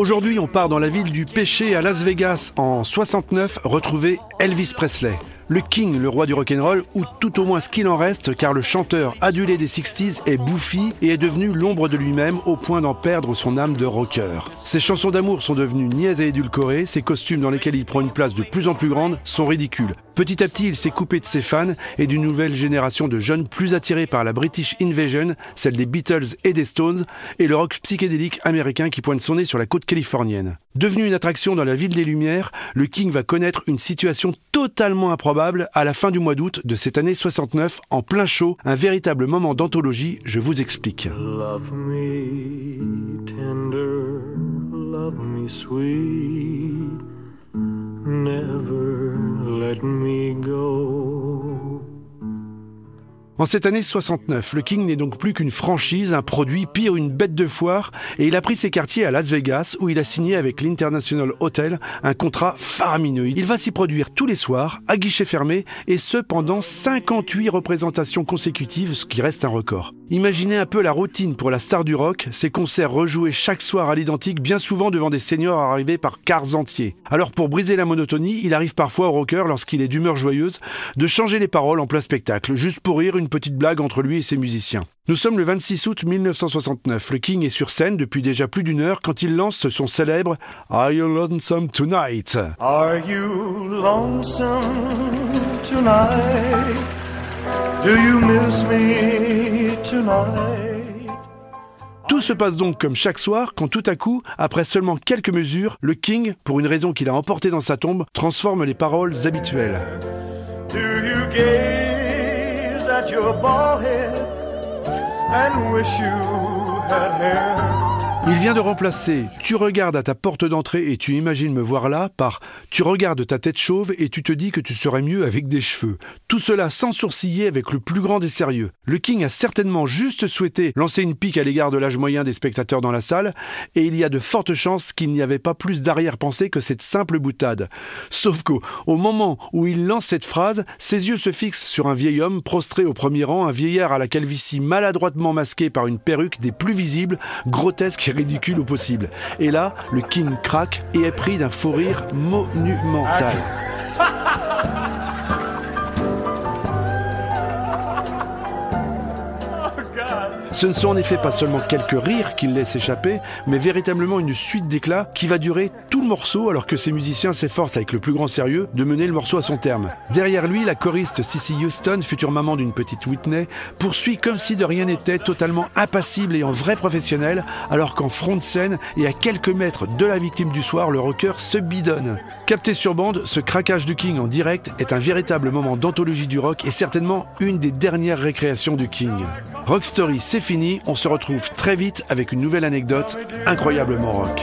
Aujourd'hui, on part dans la ville du péché à Las Vegas en 69 retrouver Elvis Presley le King, le roi du rock'n'roll, ou tout au moins ce qu'il en reste, car le chanteur adulé des 60s est bouffi et est devenu l'ombre de lui-même au point d'en perdre son âme de rocker. Ses chansons d'amour sont devenues niaises et édulcorées, ses costumes dans lesquels il prend une place de plus en plus grande sont ridicules. Petit à petit, il s'est coupé de ses fans et d'une nouvelle génération de jeunes plus attirés par la British Invasion, celle des Beatles et des Stones, et le rock psychédélique américain qui pointe son nez sur la côte californienne. Devenu une attraction dans la ville des Lumières, le King va connaître une situation totalement improbable à la fin du mois d'août de cette année 69, en plein chaud, un véritable moment d'anthologie, je vous explique. En cette année 69, le King n'est donc plus qu'une franchise, un produit, pire une bête de foire, et il a pris ses quartiers à Las Vegas, où il a signé avec l'International Hotel un contrat faramineux. Il va s'y produire tous les soirs, à guichet fermé, et ce pendant 58 représentations consécutives, ce qui reste un record. Imaginez un peu la routine pour la star du rock, ces concerts rejoués chaque soir à l'identique, bien souvent devant des seniors arrivés par cars entiers. Alors pour briser la monotonie, il arrive parfois au rocker, lorsqu'il est d'humeur joyeuse, de changer les paroles en plein spectacle, juste pour rire une petite blague entre lui et ses musiciens. Nous sommes le 26 août 1969. Le King est sur scène depuis déjà plus d'une heure quand il lance son célèbre Are You Lonesome Tonight? Are you lonesome tonight? Do you miss me tonight? Tout se passe donc comme chaque soir quand tout à coup, après seulement quelques mesures, le King, pour une raison qu'il a emportée dans sa tombe, transforme les paroles habituelles. Do you gaze your bald head and wish you had hair? Il vient de remplacer Tu regardes à ta porte d'entrée et tu imagines me voir là par Tu regardes ta tête chauve et tu te dis que tu serais mieux avec des cheveux. Tout cela sans sourciller avec le plus grand des sérieux. Le King a certainement juste souhaité lancer une pique à l'égard de l'âge moyen des spectateurs dans la salle et il y a de fortes chances qu'il n'y avait pas plus d'arrière-pensée que cette simple boutade. Sauf qu'au moment où il lance cette phrase, ses yeux se fixent sur un vieil homme prostré au premier rang, un vieillard à la calvitie maladroitement masqué par une perruque des plus visibles, grotesque ridicule au possible. Et là, le King craque et est pris d'un faux rire monumental. Ce ne sont en effet pas seulement quelques rires qu'il laisse échapper, mais véritablement une suite d'éclats qui va durer tout le morceau alors que ses musiciens s'efforcent avec le plus grand sérieux de mener le morceau à son terme. Derrière lui, la choriste Cissy Houston, future maman d'une petite Whitney, poursuit comme si de rien n'était, totalement impassible et en vrai professionnel, alors qu'en front de scène et à quelques mètres de la victime du soir, le rocker se bidonne. Capté sur bande, ce craquage du King en direct est un véritable moment d'anthologie du rock et certainement une des dernières récréations du King. Rock Story, c'est fini, on se retrouve très vite avec une nouvelle anecdote incroyablement rock.